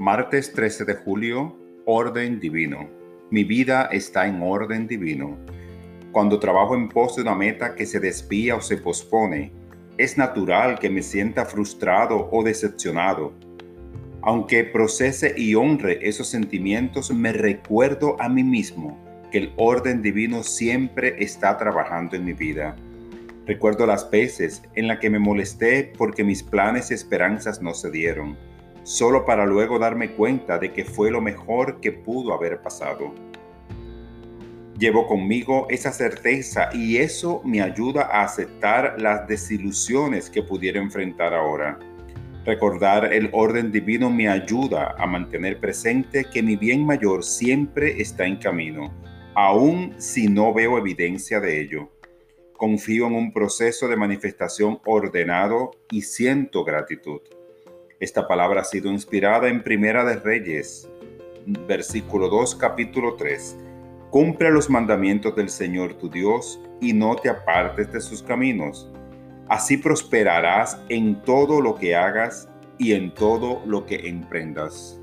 Martes 13 de julio, orden divino. Mi vida está en orden divino. Cuando trabajo en pos de una meta que se desvía o se pospone, es natural que me sienta frustrado o decepcionado. Aunque procese y honre esos sentimientos, me recuerdo a mí mismo que el orden divino siempre está trabajando en mi vida. Recuerdo las veces en las que me molesté porque mis planes y esperanzas no se dieron solo para luego darme cuenta de que fue lo mejor que pudo haber pasado. Llevo conmigo esa certeza y eso me ayuda a aceptar las desilusiones que pudiera enfrentar ahora. Recordar el orden divino me ayuda a mantener presente que mi bien mayor siempre está en camino, aun si no veo evidencia de ello. Confío en un proceso de manifestación ordenado y siento gratitud. Esta palabra ha sido inspirada en Primera de Reyes, versículo 2, capítulo 3. Cumple los mandamientos del Señor tu Dios y no te apartes de sus caminos. Así prosperarás en todo lo que hagas y en todo lo que emprendas.